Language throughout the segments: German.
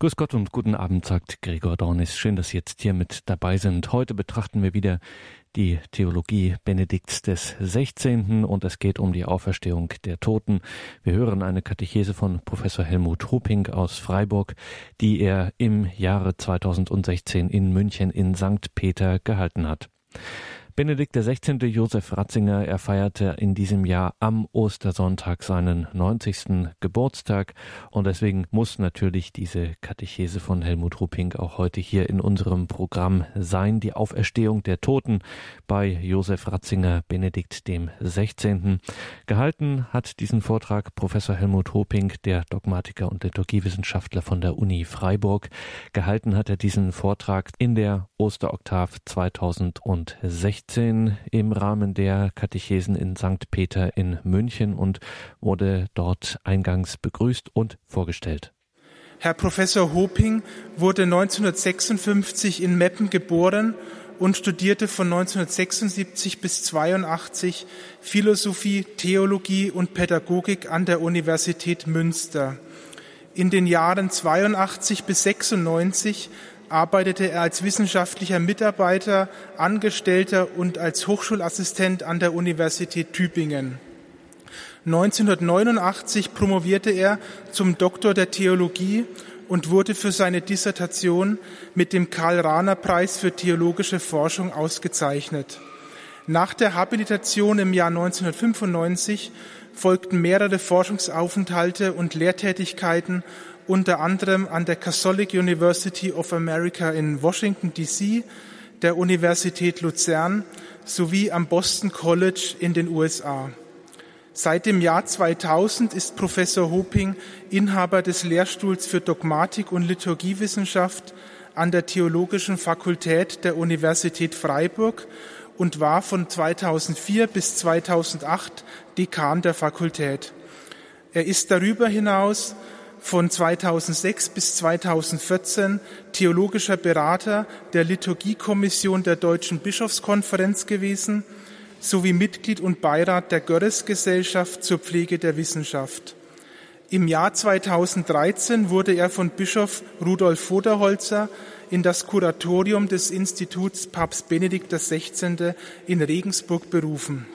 Grüß Gott und guten Abend, sagt Gregor Dornis. Schön, dass Sie jetzt hier mit dabei sind. Heute betrachten wir wieder die Theologie Benedikts des 16. und es geht um die Auferstehung der Toten. Wir hören eine Katechese von Professor Helmut Hoping aus Freiburg, die er im Jahre 2016 in München in St. Peter gehalten hat. Benedikt XVI. Josef Ratzinger, er feierte in diesem Jahr am Ostersonntag seinen 90. Geburtstag und deswegen muss natürlich diese Katechese von Helmut Rupping auch heute hier in unserem Programm sein, die Auferstehung der Toten bei Josef Ratzinger, Benedikt dem 16. Gehalten hat diesen Vortrag Professor Helmut Rupping, der Dogmatiker und Liturgiewissenschaftler von der Uni Freiburg. Gehalten hat er diesen Vortrag in der Osteroktav 2016 im Rahmen der Katechesen in St. Peter in München und wurde dort eingangs begrüßt und vorgestellt. Herr Professor Hoping wurde 1956 in Meppen geboren und studierte von 1976 bis 82 Philosophie, Theologie und Pädagogik an der Universität Münster. In den Jahren 82 bis 96 arbeitete er als wissenschaftlicher Mitarbeiter, Angestellter und als Hochschulassistent an der Universität Tübingen. 1989 promovierte er zum Doktor der Theologie und wurde für seine Dissertation mit dem Karl-Rahner-Preis für theologische Forschung ausgezeichnet. Nach der Habilitation im Jahr 1995 folgten mehrere Forschungsaufenthalte und Lehrtätigkeiten unter anderem an der Catholic University of America in Washington, D.C., der Universität Luzern sowie am Boston College in den USA. Seit dem Jahr 2000 ist Professor Hoping Inhaber des Lehrstuhls für Dogmatik und Liturgiewissenschaft an der Theologischen Fakultät der Universität Freiburg und war von 2004 bis 2008 Dekan der Fakultät. Er ist darüber hinaus von 2006 bis 2014 theologischer Berater der Liturgiekommission der Deutschen Bischofskonferenz gewesen sowie Mitglied und Beirat der Görres-Gesellschaft zur Pflege der Wissenschaft. Im Jahr 2013 wurde er von Bischof Rudolf Voderholzer in das Kuratorium des Instituts Papst Benedikt XVI. in Regensburg berufen.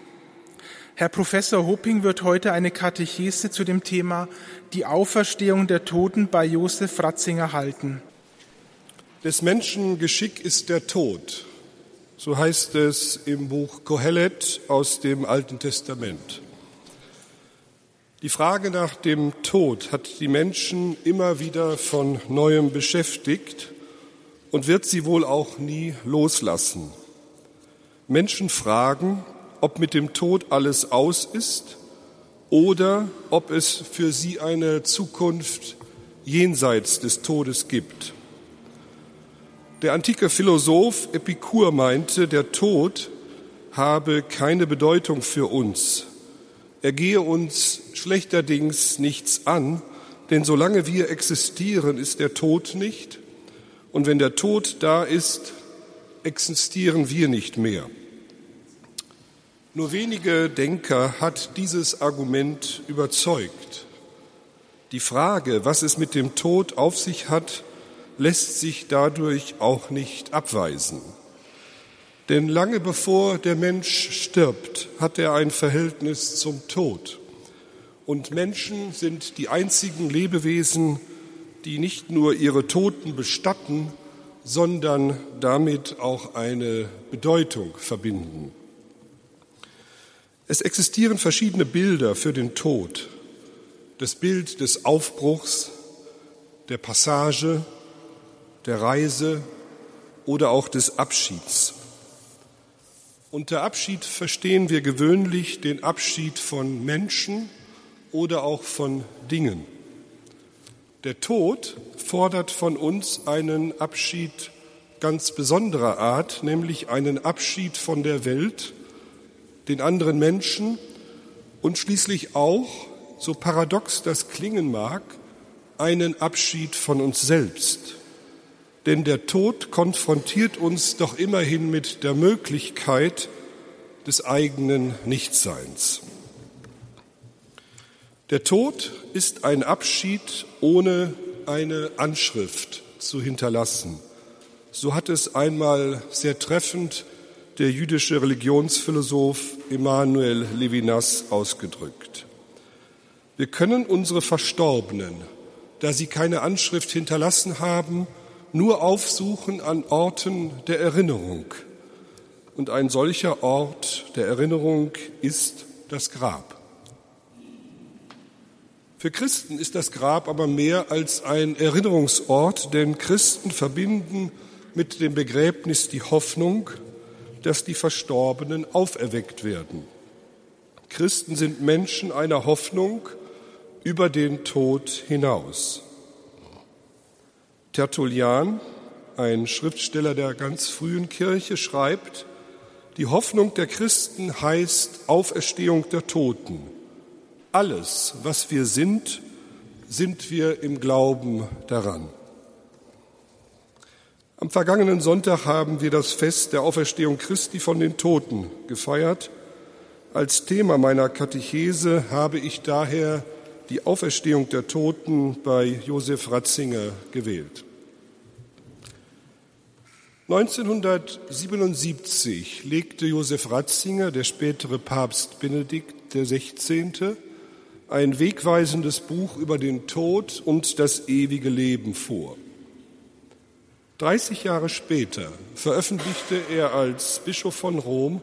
Herr Professor Hopping wird heute eine Katechese zu dem Thema die Auferstehung der Toten bei Josef Ratzinger halten. Des Menschen Geschick ist der Tod. So heißt es im Buch Kohelet aus dem Alten Testament. Die Frage nach dem Tod hat die Menschen immer wieder von neuem beschäftigt und wird sie wohl auch nie loslassen. Menschen fragen, ob mit dem Tod alles aus ist oder ob es für sie eine Zukunft jenseits des Todes gibt. Der antike Philosoph Epikur meinte, der Tod habe keine Bedeutung für uns. Er gehe uns schlechterdings nichts an, denn solange wir existieren, ist der Tod nicht. Und wenn der Tod da ist, existieren wir nicht mehr. Nur wenige Denker hat dieses Argument überzeugt. Die Frage, was es mit dem Tod auf sich hat, lässt sich dadurch auch nicht abweisen. Denn lange bevor der Mensch stirbt, hat er ein Verhältnis zum Tod. Und Menschen sind die einzigen Lebewesen, die nicht nur ihre Toten bestatten, sondern damit auch eine Bedeutung verbinden. Es existieren verschiedene Bilder für den Tod. Das Bild des Aufbruchs, der Passage, der Reise oder auch des Abschieds. Unter Abschied verstehen wir gewöhnlich den Abschied von Menschen oder auch von Dingen. Der Tod fordert von uns einen Abschied ganz besonderer Art, nämlich einen Abschied von der Welt, den anderen Menschen und schließlich auch, so paradox das klingen mag, einen Abschied von uns selbst. Denn der Tod konfrontiert uns doch immerhin mit der Möglichkeit des eigenen Nichtseins. Der Tod ist ein Abschied ohne eine Anschrift zu hinterlassen. So hat es einmal sehr treffend der jüdische Religionsphilosoph Emanuel Levinas ausgedrückt. Wir können unsere Verstorbenen, da sie keine Anschrift hinterlassen haben, nur aufsuchen an Orten der Erinnerung. Und ein solcher Ort der Erinnerung ist das Grab. Für Christen ist das Grab aber mehr als ein Erinnerungsort, denn Christen verbinden mit dem Begräbnis die Hoffnung, dass die Verstorbenen auferweckt werden. Christen sind Menschen einer Hoffnung über den Tod hinaus. Tertullian, ein Schriftsteller der ganz frühen Kirche, schreibt, die Hoffnung der Christen heißt Auferstehung der Toten. Alles, was wir sind, sind wir im Glauben daran. Am vergangenen Sonntag haben wir das Fest der Auferstehung Christi von den Toten gefeiert. Als Thema meiner Katechese habe ich daher die Auferstehung der Toten bei Josef Ratzinger gewählt. 1977 legte Josef Ratzinger, der spätere Papst Benedikt XVI., ein wegweisendes Buch über den Tod und das ewige Leben vor. 30 Jahre später veröffentlichte er als Bischof von Rom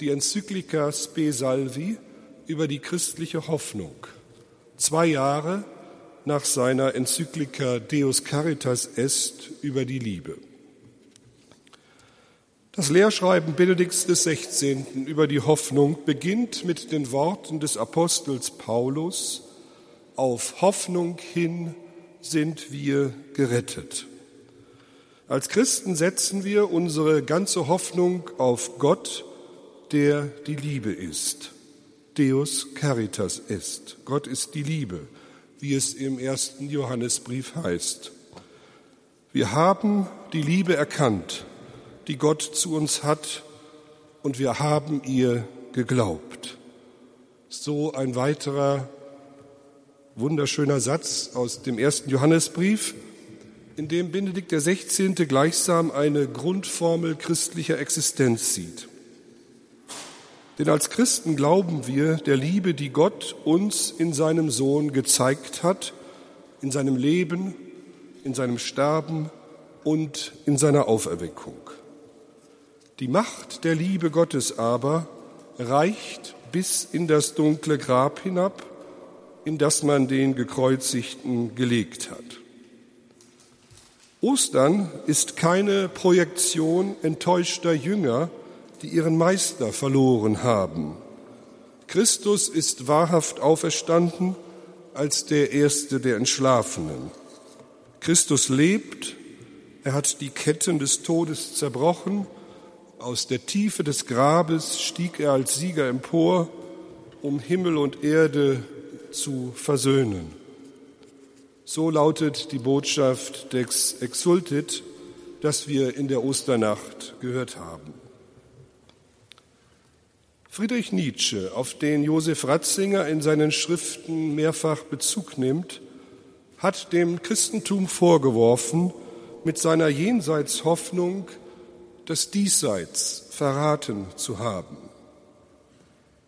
die Enzyklika Spe Salvi über die christliche Hoffnung. Zwei Jahre nach seiner Enzyklika Deus Caritas Est über die Liebe. Das Lehrschreiben Benedikts XVI. über die Hoffnung beginnt mit den Worten des Apostels Paulus, auf Hoffnung hin sind wir gerettet. Als Christen setzen wir unsere ganze Hoffnung auf Gott, der die Liebe ist. Deus Caritas ist. Gott ist die Liebe, wie es im ersten Johannesbrief heißt. Wir haben die Liebe erkannt, die Gott zu uns hat, und wir haben ihr geglaubt. So ein weiterer wunderschöner Satz aus dem ersten Johannesbrief in dem Benedikt XVI. gleichsam eine Grundformel christlicher Existenz sieht. Denn als Christen glauben wir der Liebe, die Gott uns in seinem Sohn gezeigt hat, in seinem Leben, in seinem Sterben und in seiner Auferweckung. Die Macht der Liebe Gottes aber reicht bis in das dunkle Grab hinab, in das man den Gekreuzigten gelegt hat. Ostern ist keine Projektion enttäuschter Jünger, die ihren Meister verloren haben. Christus ist wahrhaft auferstanden als der Erste der Entschlafenen. Christus lebt, er hat die Ketten des Todes zerbrochen, aus der Tiefe des Grabes stieg er als Sieger empor, um Himmel und Erde zu versöhnen. So lautet die Botschaft des Exultit, das wir in der Osternacht gehört haben. Friedrich Nietzsche, auf den Josef Ratzinger in seinen Schriften mehrfach Bezug nimmt, hat dem Christentum vorgeworfen, mit seiner Jenseitshoffnung das Diesseits verraten zu haben.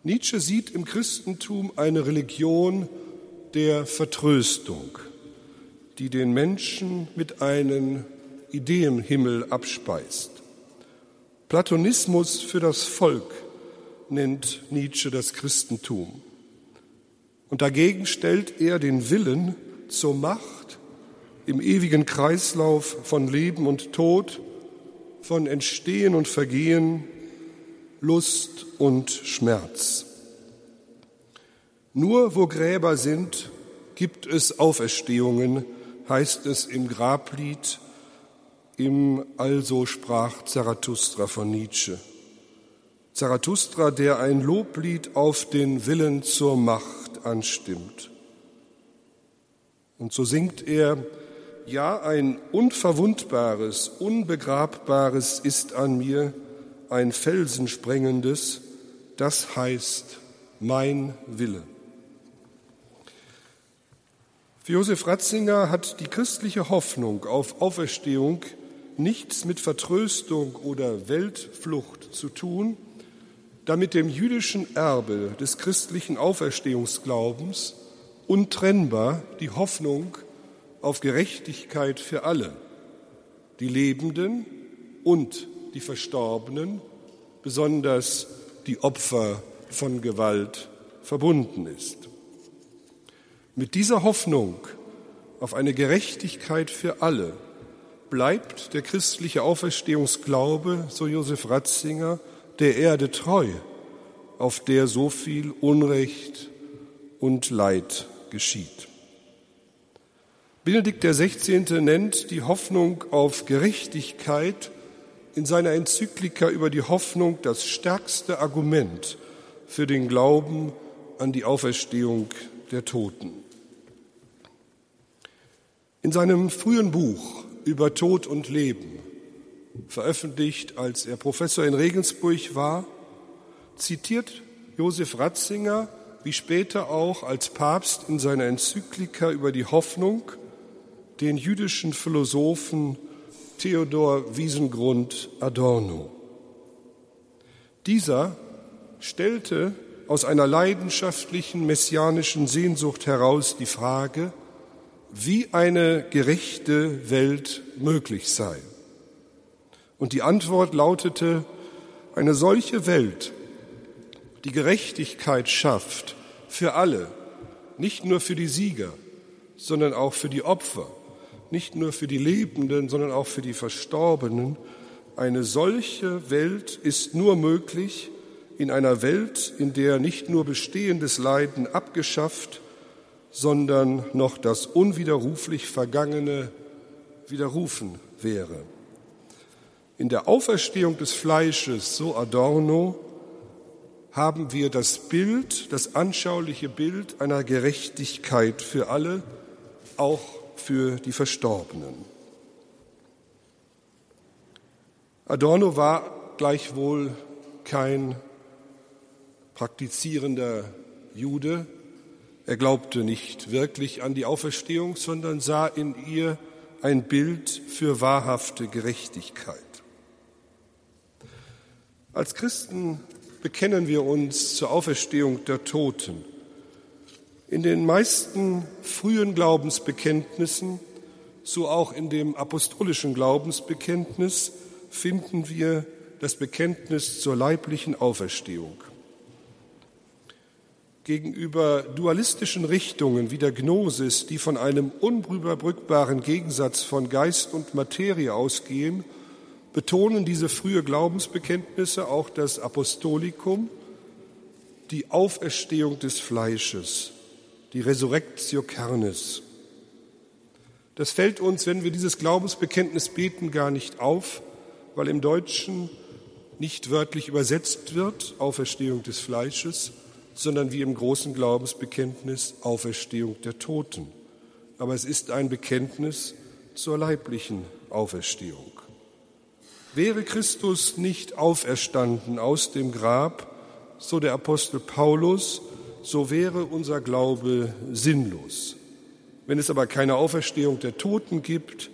Nietzsche sieht im Christentum eine Religion der Vertröstung die den Menschen mit einem Ideenhimmel abspeist. Platonismus für das Volk nennt Nietzsche das Christentum. Und dagegen stellt er den Willen zur Macht im ewigen Kreislauf von Leben und Tod, von Entstehen und Vergehen, Lust und Schmerz. Nur wo Gräber sind, gibt es Auferstehungen, heißt es im Grablied, im Also sprach Zarathustra von Nietzsche. Zarathustra, der ein Loblied auf den Willen zur Macht anstimmt. Und so singt er, ja, ein unverwundbares, unbegrabbares ist an mir, ein felsensprengendes, das heißt mein Wille. Für Josef Ratzinger hat die christliche Hoffnung auf Auferstehung nichts mit Vertröstung oder Weltflucht zu tun, da mit dem jüdischen Erbe des christlichen Auferstehungsglaubens untrennbar die Hoffnung auf Gerechtigkeit für alle, die Lebenden und die Verstorbenen, besonders die Opfer von Gewalt, verbunden ist. Mit dieser Hoffnung auf eine Gerechtigkeit für alle bleibt der christliche Auferstehungsglaube, so Josef Ratzinger, der Erde treu, auf der so viel Unrecht und Leid geschieht. Benedikt XVI. nennt die Hoffnung auf Gerechtigkeit in seiner Enzyklika über die Hoffnung das stärkste Argument für den Glauben an die Auferstehung der Toten. In seinem frühen Buch über Tod und Leben, veröffentlicht als er Professor in Regensburg war, zitiert Josef Ratzinger, wie später auch als Papst in seiner Enzyklika über die Hoffnung, den jüdischen Philosophen Theodor Wiesengrund Adorno. Dieser stellte aus einer leidenschaftlichen messianischen Sehnsucht heraus die Frage, wie eine gerechte Welt möglich sei. Und die Antwort lautete, eine solche Welt, die Gerechtigkeit schafft für alle, nicht nur für die Sieger, sondern auch für die Opfer, nicht nur für die Lebenden, sondern auch für die Verstorbenen. Eine solche Welt ist nur möglich in einer Welt, in der nicht nur bestehendes Leiden abgeschafft, sondern noch das unwiderruflich Vergangene widerrufen wäre. In der Auferstehung des Fleisches, so Adorno, haben wir das Bild, das anschauliche Bild einer Gerechtigkeit für alle, auch für die Verstorbenen. Adorno war gleichwohl kein praktizierender Jude, er glaubte nicht wirklich an die Auferstehung, sondern sah in ihr ein Bild für wahrhafte Gerechtigkeit. Als Christen bekennen wir uns zur Auferstehung der Toten. In den meisten frühen Glaubensbekenntnissen, so auch in dem apostolischen Glaubensbekenntnis, finden wir das Bekenntnis zur leiblichen Auferstehung gegenüber dualistischen Richtungen wie der Gnosis, die von einem unüberbrückbaren Gegensatz von Geist und Materie ausgehen, betonen diese frühe Glaubensbekenntnisse auch das Apostolikum, die Auferstehung des Fleisches, die Resurrectio Carnis. Das fällt uns, wenn wir dieses Glaubensbekenntnis beten, gar nicht auf, weil im Deutschen nicht wörtlich übersetzt wird, Auferstehung des Fleisches, sondern wie im großen Glaubensbekenntnis Auferstehung der Toten. Aber es ist ein Bekenntnis zur leiblichen Auferstehung. Wäre Christus nicht auferstanden aus dem Grab, so der Apostel Paulus, so wäre unser Glaube sinnlos. Wenn es aber keine Auferstehung der Toten gibt,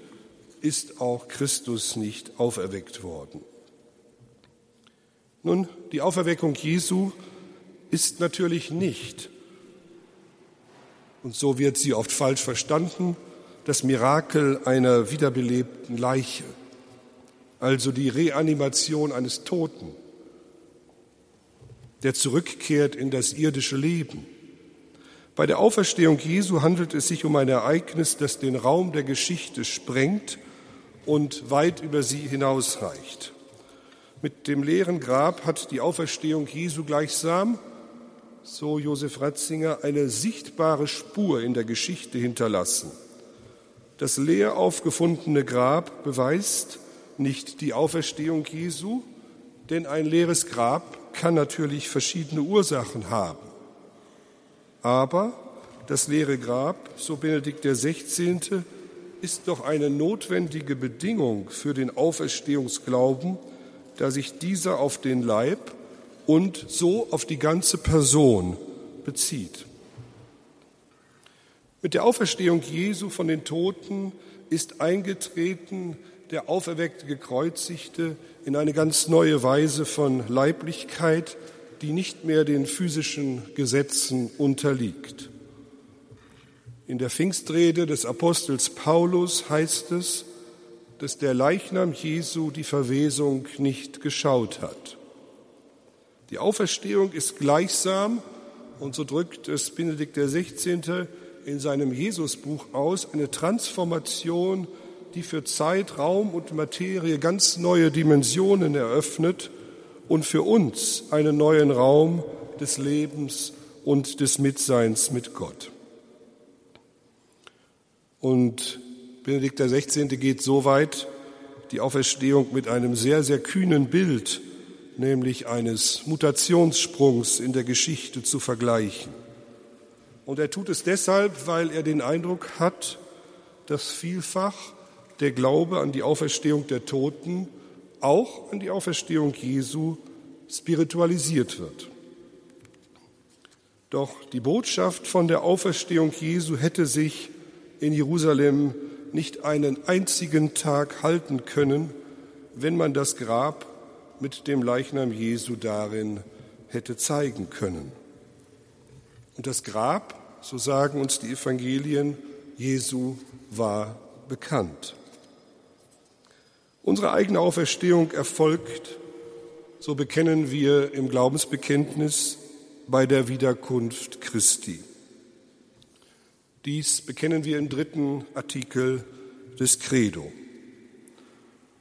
ist auch Christus nicht auferweckt worden. Nun, die Auferweckung Jesu ist natürlich nicht, und so wird sie oft falsch verstanden, das Mirakel einer wiederbelebten Leiche, also die Reanimation eines Toten, der zurückkehrt in das irdische Leben. Bei der Auferstehung Jesu handelt es sich um ein Ereignis, das den Raum der Geschichte sprengt und weit über sie hinausreicht. Mit dem leeren Grab hat die Auferstehung Jesu gleichsam so Josef Ratzinger, eine sichtbare Spur in der Geschichte hinterlassen. Das leer aufgefundene Grab beweist nicht die Auferstehung Jesu, denn ein leeres Grab kann natürlich verschiedene Ursachen haben. Aber das leere Grab, so Benedikt XVI., ist doch eine notwendige Bedingung für den Auferstehungsglauben, da sich dieser auf den Leib und so auf die ganze Person bezieht. Mit der Auferstehung Jesu von den Toten ist eingetreten der auferweckte Gekreuzigte in eine ganz neue Weise von Leiblichkeit, die nicht mehr den physischen Gesetzen unterliegt. In der Pfingstrede des Apostels Paulus heißt es, dass der Leichnam Jesu die Verwesung nicht geschaut hat. Die Auferstehung ist gleichsam, und so drückt es Benedikt XVI. in seinem Jesusbuch aus, eine Transformation, die für Zeit, Raum und Materie ganz neue Dimensionen eröffnet und für uns einen neuen Raum des Lebens und des Mitseins mit Gott. Und Benedikt XVI. geht so weit, die Auferstehung mit einem sehr, sehr kühnen Bild, nämlich eines Mutationssprungs in der Geschichte zu vergleichen. Und er tut es deshalb, weil er den Eindruck hat, dass vielfach der Glaube an die Auferstehung der Toten, auch an die Auferstehung Jesu, spiritualisiert wird. Doch die Botschaft von der Auferstehung Jesu hätte sich in Jerusalem nicht einen einzigen Tag halten können, wenn man das Grab mit dem Leichnam Jesu darin hätte zeigen können. Und das Grab, so sagen uns die Evangelien, Jesu war bekannt. Unsere eigene Auferstehung erfolgt, so bekennen wir im Glaubensbekenntnis, bei der Wiederkunft Christi. Dies bekennen wir im dritten Artikel des Credo.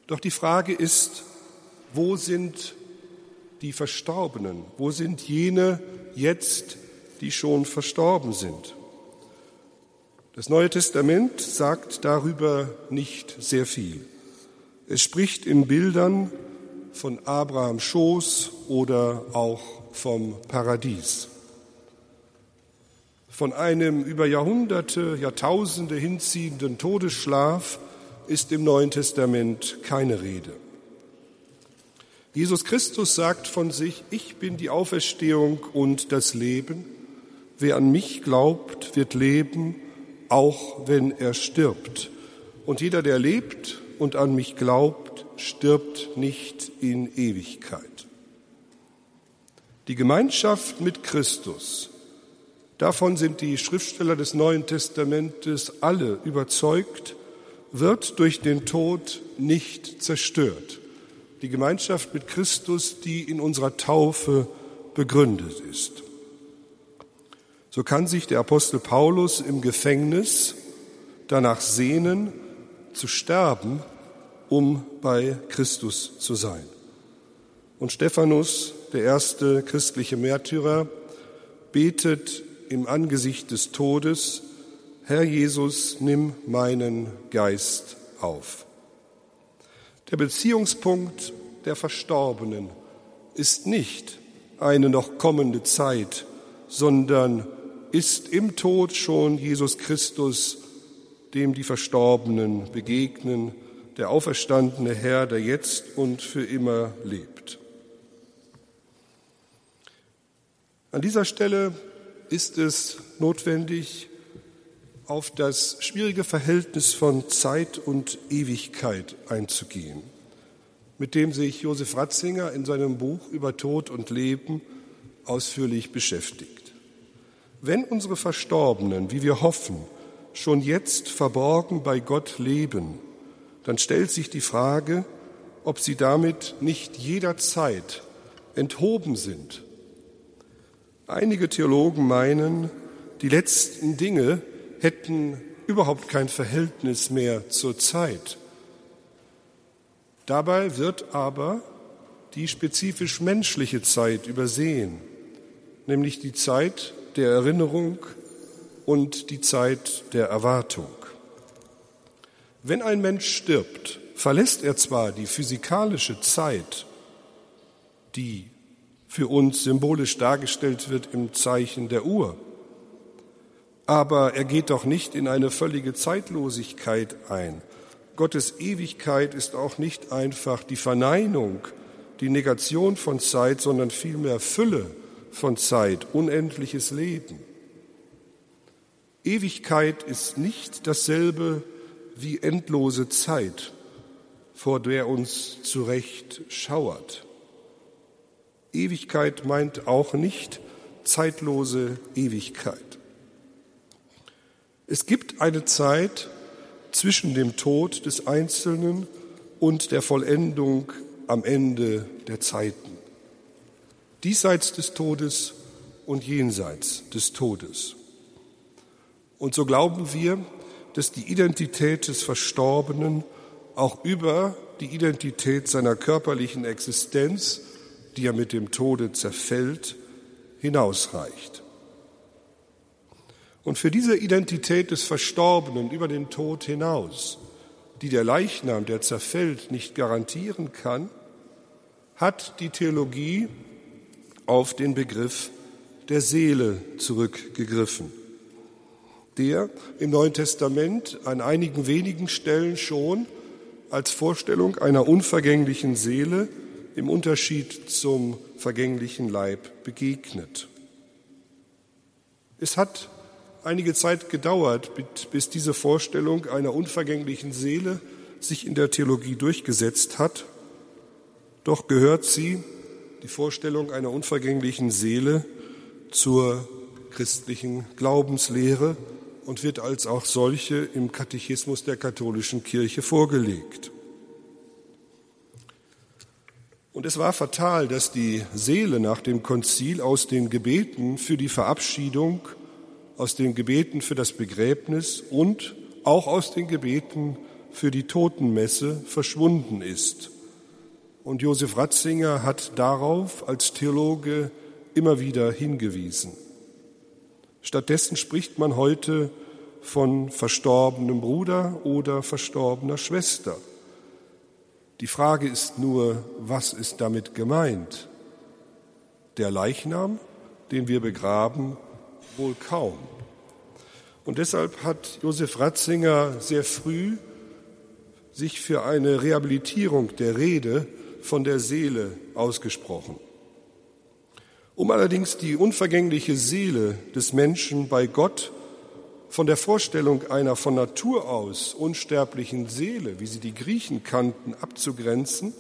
Doch die Frage ist, wo sind die Verstorbenen? Wo sind jene jetzt, die schon verstorben sind? Das Neue Testament sagt darüber nicht sehr viel. Es spricht in Bildern von Abrahams Schoß oder auch vom Paradies. Von einem über Jahrhunderte, Jahrtausende hinziehenden Todesschlaf ist im Neuen Testament keine Rede. Jesus Christus sagt von sich, ich bin die Auferstehung und das Leben. Wer an mich glaubt, wird leben, auch wenn er stirbt. Und jeder, der lebt und an mich glaubt, stirbt nicht in Ewigkeit. Die Gemeinschaft mit Christus davon sind die Schriftsteller des Neuen Testamentes alle überzeugt, wird durch den Tod nicht zerstört. Die Gemeinschaft mit Christus, die in unserer Taufe begründet ist. So kann sich der Apostel Paulus im Gefängnis danach sehnen, zu sterben, um bei Christus zu sein. Und Stephanus, der erste christliche Märtyrer, betet im Angesicht des Todes, Herr Jesus, nimm meinen Geist auf. Der Beziehungspunkt der Verstorbenen ist nicht eine noch kommende Zeit, sondern ist im Tod schon Jesus Christus, dem die Verstorbenen begegnen, der auferstandene Herr, der jetzt und für immer lebt. An dieser Stelle ist es notwendig, auf das schwierige Verhältnis von Zeit und Ewigkeit einzugehen, mit dem sich Josef Ratzinger in seinem Buch über Tod und Leben ausführlich beschäftigt. Wenn unsere Verstorbenen, wie wir hoffen, schon jetzt verborgen bei Gott leben, dann stellt sich die Frage, ob sie damit nicht jederzeit enthoben sind Einige Theologen meinen, die letzten Dinge hätten überhaupt kein Verhältnis mehr zur Zeit. Dabei wird aber die spezifisch menschliche Zeit übersehen, nämlich die Zeit der Erinnerung und die Zeit der Erwartung. Wenn ein Mensch stirbt, verlässt er zwar die physikalische Zeit, die für uns symbolisch dargestellt wird im Zeichen der Uhr. Aber er geht doch nicht in eine völlige Zeitlosigkeit ein. Gottes Ewigkeit ist auch nicht einfach die Verneinung, die Negation von Zeit, sondern vielmehr Fülle von Zeit, unendliches Leben. Ewigkeit ist nicht dasselbe wie endlose Zeit, vor der uns zu Recht schauert. Ewigkeit meint auch nicht zeitlose Ewigkeit. Es gibt eine Zeit zwischen dem Tod des Einzelnen und der Vollendung am Ende der Zeiten. Diesseits des Todes und jenseits des Todes. Und so glauben wir, dass die Identität des Verstorbenen auch über die Identität seiner körperlichen Existenz, die ja mit dem Tode zerfällt, hinausreicht. Und für diese Identität des Verstorbenen über den Tod hinaus, die der Leichnam, der zerfällt, nicht garantieren kann, hat die Theologie auf den Begriff der Seele zurückgegriffen der im Neuen Testament an einigen wenigen Stellen schon als Vorstellung einer unvergänglichen Seele im Unterschied zum vergänglichen Leib begegnet. Es hat einige Zeit gedauert, bis diese Vorstellung einer unvergänglichen Seele sich in der Theologie durchgesetzt hat. Doch gehört sie, die Vorstellung einer unvergänglichen Seele, zur christlichen Glaubenslehre und wird als auch solche im Katechismus der katholischen Kirche vorgelegt. Und es war fatal, dass die Seele nach dem Konzil aus den Gebeten für die Verabschiedung, aus den Gebeten für das Begräbnis und auch aus den Gebeten für die Totenmesse verschwunden ist. Und Josef Ratzinger hat darauf als Theologe immer wieder hingewiesen. Stattdessen spricht man heute von verstorbenem Bruder oder verstorbener Schwester. Die Frage ist nur, was ist damit gemeint? Der Leichnam, den wir begraben, wohl kaum. Und deshalb hat Josef Ratzinger sehr früh sich für eine Rehabilitierung der Rede von der Seele ausgesprochen. Um allerdings die unvergängliche Seele des Menschen bei Gott von der Vorstellung einer von Natur aus unsterblichen Seele, wie sie die Griechen kannten, abzugrenzen,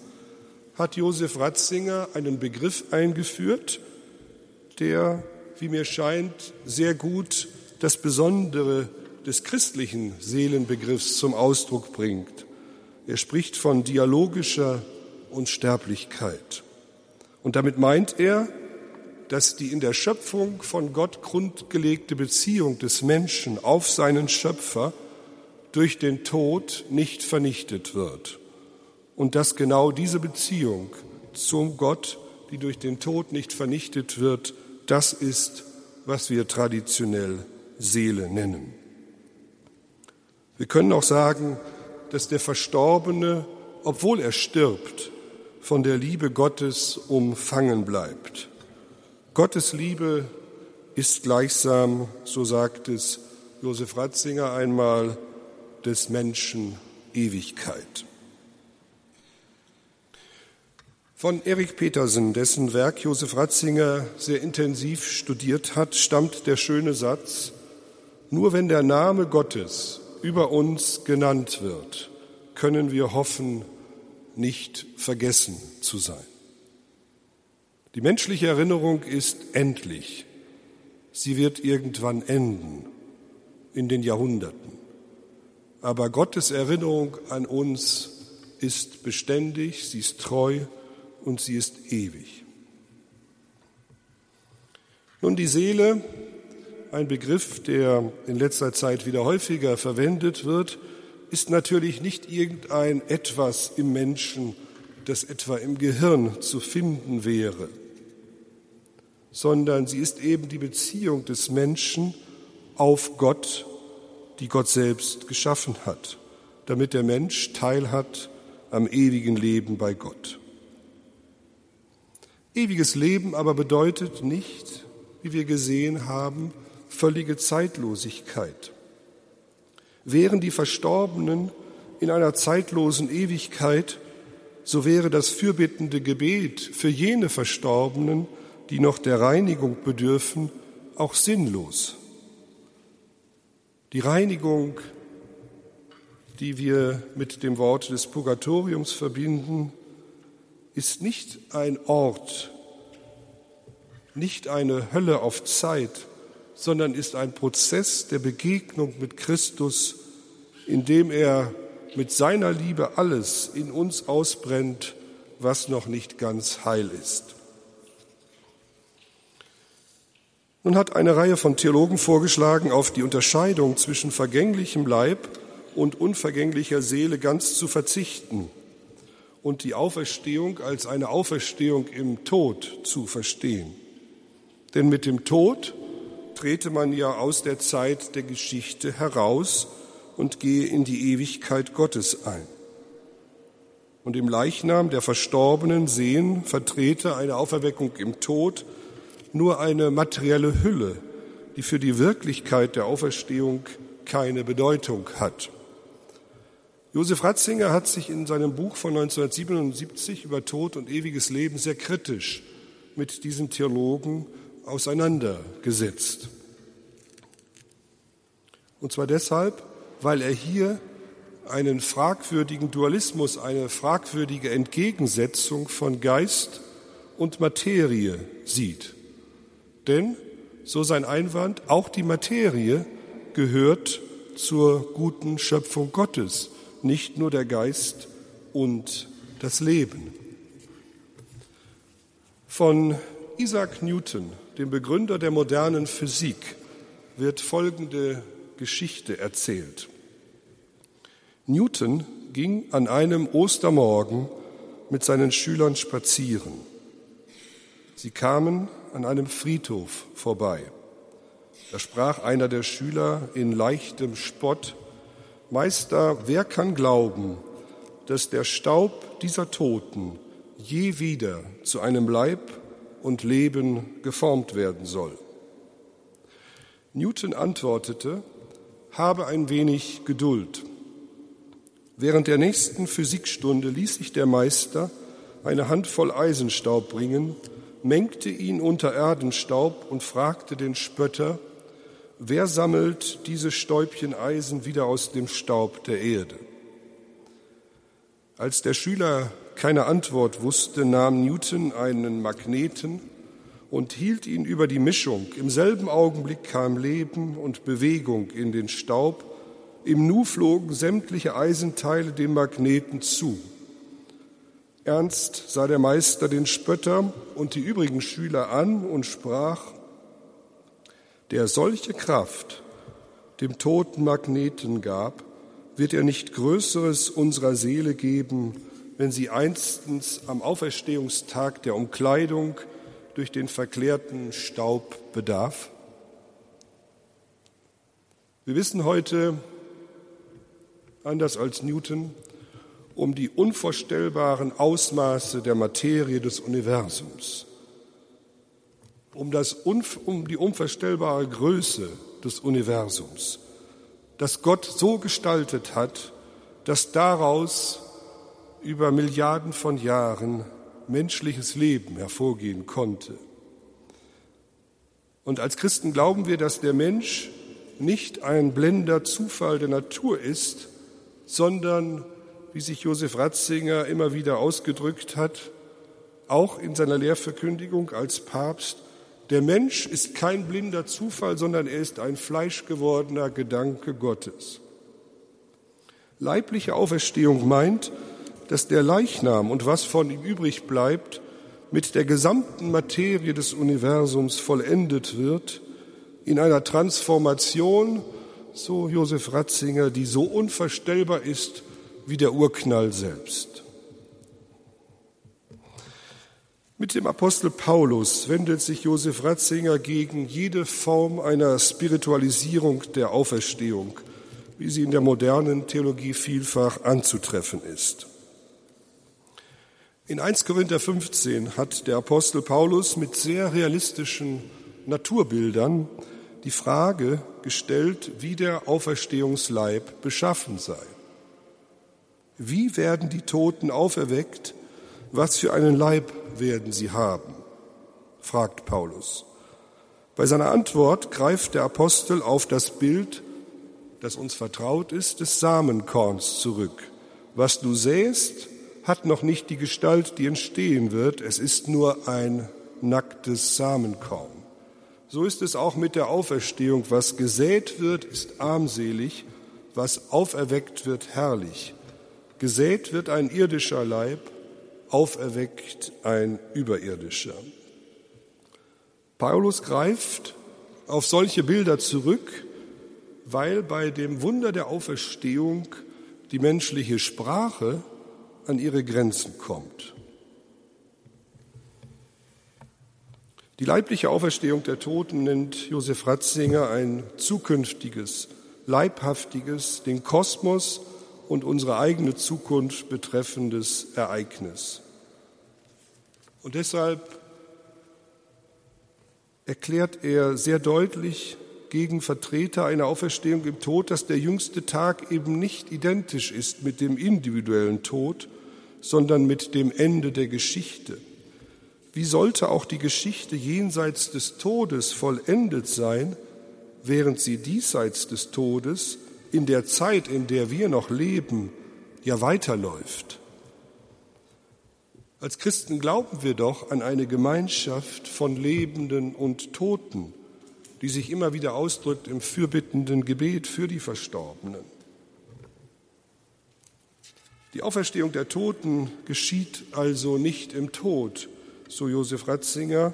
hat Josef Ratzinger einen Begriff eingeführt, der, wie mir scheint, sehr gut das Besondere des christlichen Seelenbegriffs zum Ausdruck bringt. Er spricht von dialogischer Unsterblichkeit. Und damit meint er, dass die in der Schöpfung von Gott grundgelegte Beziehung des Menschen auf seinen Schöpfer durch den Tod nicht vernichtet wird. Und dass genau diese Beziehung zum Gott, die durch den Tod nicht vernichtet wird, das ist, was wir traditionell Seele nennen. Wir können auch sagen, dass der Verstorbene, obwohl er stirbt, von der Liebe Gottes umfangen bleibt. Gottes Liebe ist gleichsam, so sagt es Josef Ratzinger einmal, des Menschen Ewigkeit. Von Erik Petersen, dessen Werk Josef Ratzinger sehr intensiv studiert hat, stammt der schöne Satz, nur wenn der Name Gottes über uns genannt wird, können wir hoffen, nicht vergessen zu sein. Die menschliche Erinnerung ist endlich. Sie wird irgendwann enden in den Jahrhunderten. Aber Gottes Erinnerung an uns ist beständig, sie ist treu und sie ist ewig. Nun, die Seele, ein Begriff, der in letzter Zeit wieder häufiger verwendet wird, ist natürlich nicht irgendein etwas im Menschen, das etwa im Gehirn zu finden wäre sondern sie ist eben die Beziehung des Menschen auf Gott, die Gott selbst geschaffen hat, damit der Mensch teilhat am ewigen Leben bei Gott. Ewiges Leben aber bedeutet nicht, wie wir gesehen haben, völlige Zeitlosigkeit. Wären die Verstorbenen in einer zeitlosen Ewigkeit, so wäre das fürbittende Gebet für jene Verstorbenen – die noch der Reinigung bedürfen, auch sinnlos. Die Reinigung, die wir mit dem Wort des Purgatoriums verbinden, ist nicht ein Ort, nicht eine Hölle auf Zeit, sondern ist ein Prozess der Begegnung mit Christus, in dem er mit seiner Liebe alles in uns ausbrennt, was noch nicht ganz heil ist. Nun hat eine Reihe von Theologen vorgeschlagen, auf die Unterscheidung zwischen vergänglichem Leib und unvergänglicher Seele ganz zu verzichten und die Auferstehung als eine Auferstehung im Tod zu verstehen. Denn mit dem Tod trete man ja aus der Zeit der Geschichte heraus und gehe in die Ewigkeit Gottes ein. Und im Leichnam der Verstorbenen sehen Vertreter eine Auferweckung im Tod nur eine materielle Hülle, die für die Wirklichkeit der Auferstehung keine Bedeutung hat. Josef Ratzinger hat sich in seinem Buch von 1977 über Tod und ewiges Leben sehr kritisch mit diesen Theologen auseinandergesetzt. Und zwar deshalb, weil er hier einen fragwürdigen Dualismus, eine fragwürdige Entgegensetzung von Geist und Materie sieht. Denn, so sein Einwand, auch die Materie gehört zur guten Schöpfung Gottes, nicht nur der Geist und das Leben. Von Isaac Newton, dem Begründer der modernen Physik, wird folgende Geschichte erzählt. Newton ging an einem Ostermorgen mit seinen Schülern spazieren. Sie kamen an einem Friedhof vorbei. Da sprach einer der Schüler in leichtem Spott, Meister, wer kann glauben, dass der Staub dieser Toten je wieder zu einem Leib und Leben geformt werden soll? Newton antwortete, habe ein wenig Geduld. Während der nächsten Physikstunde ließ sich der Meister eine Handvoll Eisenstaub bringen mengte ihn unter Erdenstaub und fragte den Spötter, wer sammelt diese Stäubchen Eisen wieder aus dem Staub der Erde? Als der Schüler keine Antwort wusste, nahm Newton einen Magneten und hielt ihn über die Mischung. Im selben Augenblick kam Leben und Bewegung in den Staub. Im Nu flogen sämtliche Eisenteile dem Magneten zu. Ernst sah der Meister den Spötter und die übrigen Schüler an und sprach, der solche Kraft dem toten Magneten gab, wird er nicht Größeres unserer Seele geben, wenn sie einstens am Auferstehungstag der Umkleidung durch den verklärten Staub bedarf? Wir wissen heute, anders als Newton, um die unvorstellbaren Ausmaße der Materie des Universums, um, das, um die unvorstellbare Größe des Universums, das Gott so gestaltet hat, dass daraus über Milliarden von Jahren menschliches Leben hervorgehen konnte. Und als Christen glauben wir, dass der Mensch nicht ein blender Zufall der Natur ist, sondern wie sich Josef Ratzinger immer wieder ausgedrückt hat, auch in seiner Lehrverkündigung als Papst, der Mensch ist kein blinder Zufall, sondern er ist ein fleischgewordener Gedanke Gottes. Leibliche Auferstehung meint, dass der Leichnam und was von ihm übrig bleibt, mit der gesamten Materie des Universums vollendet wird, in einer Transformation, so Josef Ratzinger, die so unvorstellbar ist, wie der Urknall selbst. Mit dem Apostel Paulus wendet sich Josef Ratzinger gegen jede Form einer Spiritualisierung der Auferstehung, wie sie in der modernen Theologie vielfach anzutreffen ist. In 1 Korinther 15 hat der Apostel Paulus mit sehr realistischen Naturbildern die Frage gestellt, wie der Auferstehungsleib beschaffen sei. Wie werden die Toten auferweckt? Was für einen Leib werden sie haben? fragt Paulus. Bei seiner Antwort greift der Apostel auf das Bild das uns vertraut ist, des Samenkorns zurück. Was du sähst, hat noch nicht die Gestalt, die entstehen wird. Es ist nur ein nacktes Samenkorn. So ist es auch mit der Auferstehung. Was gesät wird, ist armselig. Was auferweckt wird, herrlich. Gesät wird ein irdischer Leib, auferweckt ein überirdischer. Paulus greift auf solche Bilder zurück, weil bei dem Wunder der Auferstehung die menschliche Sprache an ihre Grenzen kommt. Die leibliche Auferstehung der Toten nennt Josef Ratzinger ein zukünftiges, leibhaftiges, den Kosmos und unsere eigene Zukunft betreffendes Ereignis. Und deshalb erklärt er sehr deutlich gegen Vertreter einer Auferstehung im Tod, dass der jüngste Tag eben nicht identisch ist mit dem individuellen Tod, sondern mit dem Ende der Geschichte. Wie sollte auch die Geschichte jenseits des Todes vollendet sein, während sie diesseits des Todes in der Zeit, in der wir noch leben, ja weiterläuft? Als Christen glauben wir doch an eine Gemeinschaft von Lebenden und Toten, die sich immer wieder ausdrückt im fürbittenden Gebet für die Verstorbenen. Die Auferstehung der Toten geschieht also nicht im Tod, so Josef Ratzinger,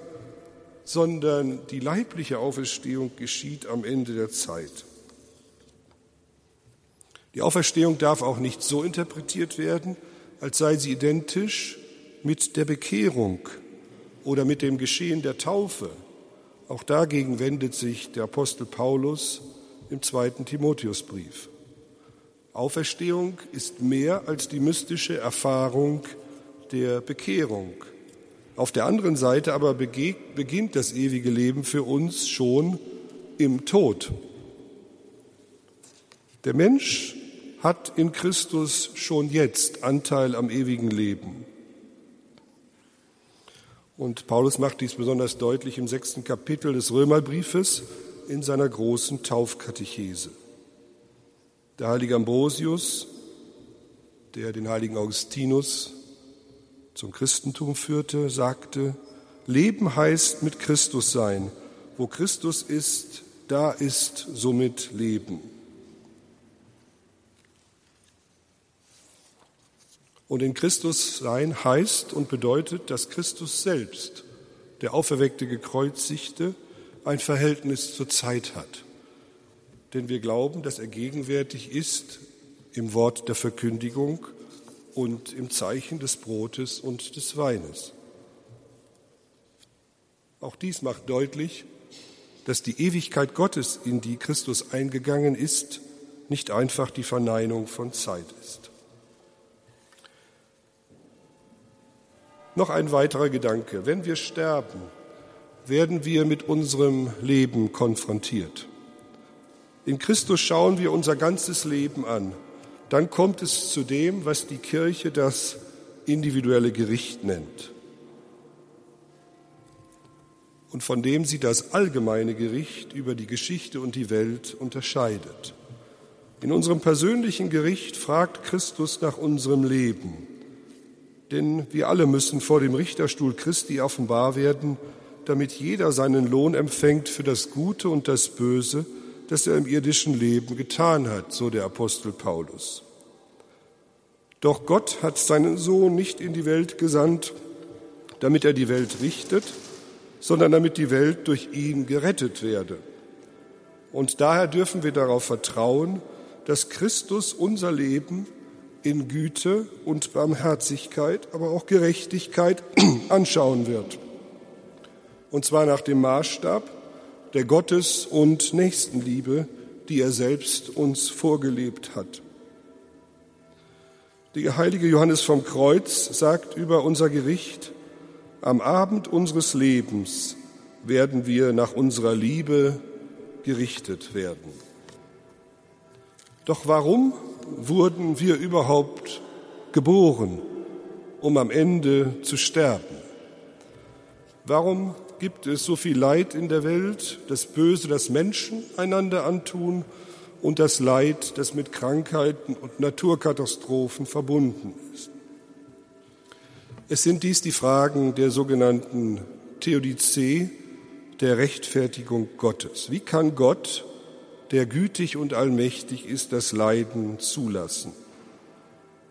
sondern die leibliche Auferstehung geschieht am Ende der Zeit. Die Auferstehung darf auch nicht so interpretiert werden, als sei sie identisch mit der Bekehrung oder mit dem Geschehen der Taufe. Auch dagegen wendet sich der Apostel Paulus im zweiten Timotheusbrief. Auferstehung ist mehr als die mystische Erfahrung der Bekehrung. Auf der anderen Seite aber beginnt das ewige Leben für uns schon im Tod. Der Mensch hat in Christus schon jetzt Anteil am ewigen Leben. Und Paulus macht dies besonders deutlich im sechsten Kapitel des Römerbriefes in seiner großen Taufkatechese. Der heilige Ambrosius, der den heiligen Augustinus zum Christentum führte, sagte, Leben heißt mit Christus sein. Wo Christus ist, da ist somit Leben. Und in Christus sein heißt und bedeutet, dass Christus selbst, der auferweckte Gekreuzigte, ein Verhältnis zur Zeit hat. Denn wir glauben, dass er gegenwärtig ist im Wort der Verkündigung und im Zeichen des Brotes und des Weines. Auch dies macht deutlich, dass die Ewigkeit Gottes, in die Christus eingegangen ist, nicht einfach die Verneinung von Zeit ist. Noch ein weiterer Gedanke. Wenn wir sterben, werden wir mit unserem Leben konfrontiert. In Christus schauen wir unser ganzes Leben an. Dann kommt es zu dem, was die Kirche das individuelle Gericht nennt und von dem sie das allgemeine Gericht über die Geschichte und die Welt unterscheidet. In unserem persönlichen Gericht fragt Christus nach unserem Leben denn wir alle müssen vor dem Richterstuhl Christi offenbar werden, damit jeder seinen Lohn empfängt für das Gute und das Böse, das er im irdischen Leben getan hat, so der Apostel Paulus. Doch Gott hat seinen Sohn nicht in die Welt gesandt, damit er die Welt richtet, sondern damit die Welt durch ihn gerettet werde. Und daher dürfen wir darauf vertrauen, dass Christus unser Leben in Güte und Barmherzigkeit, aber auch Gerechtigkeit anschauen wird. Und zwar nach dem Maßstab der Gottes- und Nächstenliebe, die er selbst uns vorgelebt hat. Der heilige Johannes vom Kreuz sagt über unser Gericht, am Abend unseres Lebens werden wir nach unserer Liebe gerichtet werden. Doch warum wurden wir überhaupt geboren, um am Ende zu sterben? Warum gibt es so viel Leid in der Welt, das Böse, das Menschen einander antun und das Leid, das mit Krankheiten und Naturkatastrophen verbunden ist. Es sind dies die Fragen der sogenannten Theodizee, der Rechtfertigung Gottes. Wie kann Gott, der gütig und allmächtig ist, das Leiden zulassen?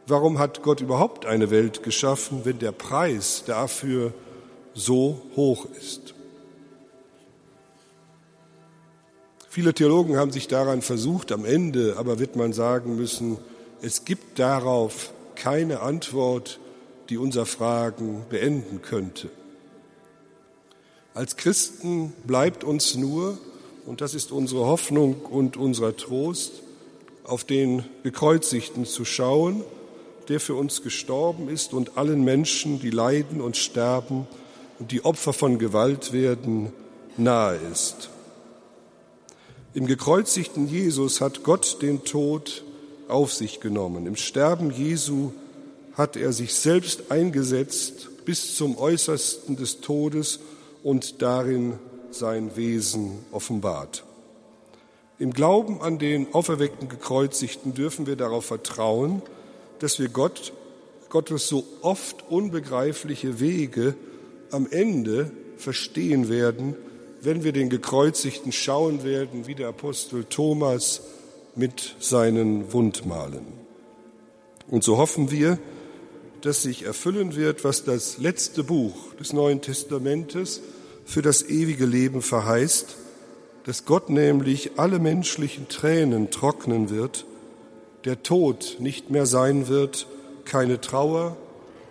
Warum hat Gott überhaupt eine Welt geschaffen, wenn der Preis dafür so hoch ist? Viele Theologen haben sich daran versucht, am Ende aber wird man sagen müssen, es gibt darauf keine Antwort, die unser Fragen beenden könnte. Als Christen bleibt uns nur, und das ist unsere Hoffnung und unser Trost, auf den Gekreuzigten zu schauen, der für uns gestorben ist und allen Menschen, die leiden und sterben und die Opfer von Gewalt werden, nahe ist. Im gekreuzigten Jesus hat Gott den Tod auf sich genommen. Im Sterben Jesu hat er sich selbst eingesetzt bis zum Äußersten des Todes und darin sein Wesen offenbart. Im Glauben an den auferweckten Gekreuzigten dürfen wir darauf vertrauen, dass wir Gott, Gottes so oft unbegreifliche Wege am Ende verstehen werden wenn wir den Gekreuzigten schauen werden, wie der Apostel Thomas mit seinen Wundmalen. Und so hoffen wir, dass sich erfüllen wird, was das letzte Buch des Neuen Testamentes für das ewige Leben verheißt, dass Gott nämlich alle menschlichen Tränen trocknen wird, der Tod nicht mehr sein wird, keine Trauer,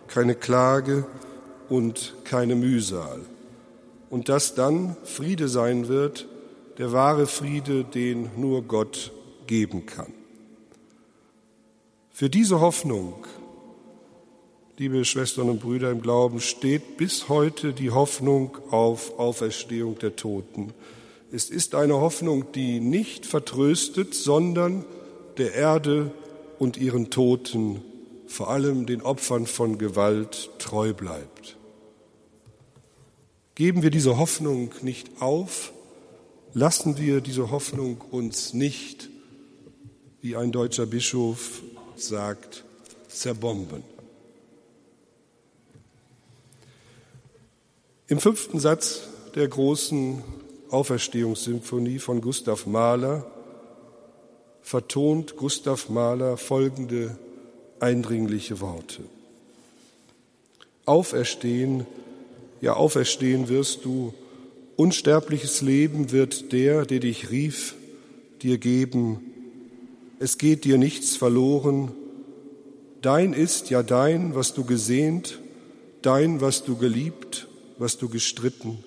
keine Klage und keine Mühsal und dass dann Friede sein wird, der wahre Friede, den nur Gott geben kann. Für diese Hoffnung, liebe Schwestern und Brüder im Glauben, steht bis heute die Hoffnung auf Auferstehung der Toten. Es ist eine Hoffnung, die nicht vertröstet, sondern der Erde und ihren Toten, vor allem den Opfern von Gewalt, treu bleibt. Geben wir diese Hoffnung nicht auf, lassen wir diese Hoffnung uns nicht, wie ein deutscher Bischof sagt, zerbomben. Im fünften Satz der großen Auferstehungssymphonie von Gustav Mahler vertont Gustav Mahler folgende eindringliche Worte. Auferstehen ja auferstehen wirst du. Unsterbliches Leben wird der, der dich rief, dir geben. Es geht dir nichts verloren. Dein ist ja dein, was du gesehnt, dein, was du geliebt, was du gestritten.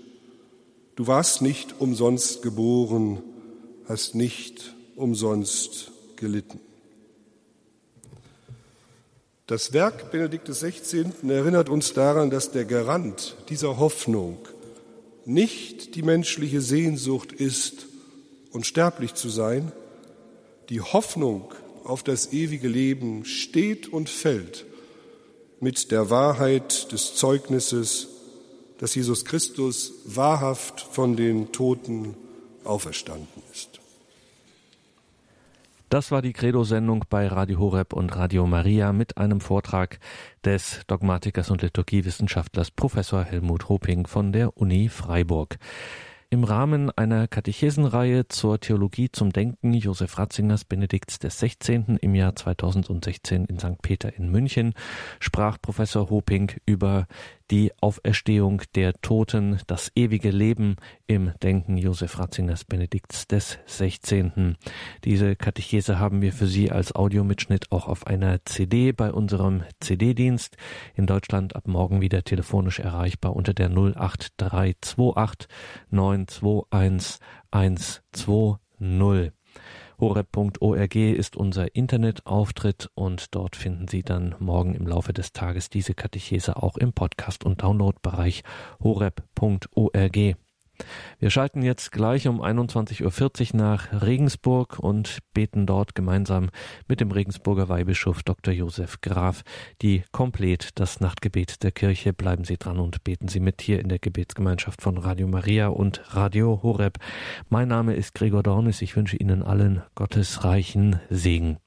Du warst nicht umsonst geboren, hast nicht umsonst gelitten. Das Werk Benedikt XVI. erinnert uns daran, dass der Garant dieser Hoffnung nicht die menschliche Sehnsucht ist, unsterblich zu sein. Die Hoffnung auf das ewige Leben steht und fällt mit der Wahrheit des Zeugnisses, dass Jesus Christus wahrhaft von den Toten auferstanden ist. Das war die Credo-Sendung bei Radio Horeb und Radio Maria mit einem Vortrag des Dogmatikers und Liturgiewissenschaftlers Professor Helmut Hoping von der Uni Freiburg. Im Rahmen einer Katechesenreihe zur Theologie zum Denken Josef Ratzingers Benedikts des 16. im Jahr 2016 in St. Peter in München sprach Professor Hoping über die Auferstehung der Toten, das ewige Leben im Denken Josef Ratzingers Benedikts des 16. Diese Katechese haben wir für Sie als Audiomitschnitt auch auf einer CD bei unserem CD-Dienst in Deutschland ab morgen wieder telefonisch erreichbar unter der 08328 921 120. Horeb.org ist unser Internetauftritt und dort finden Sie dann morgen im Laufe des Tages diese Katechese auch im Podcast- und Downloadbereich horeb.org. Wir schalten jetzt gleich um 21.40 Uhr nach Regensburg und beten dort gemeinsam mit dem Regensburger Weihbischof Dr. Josef Graf die komplett das Nachtgebet der Kirche. Bleiben Sie dran und beten Sie mit hier in der Gebetsgemeinschaft von Radio Maria und Radio Horeb. Mein Name ist Gregor Dornis. Ich wünsche Ihnen allen Gottes reichen Segen.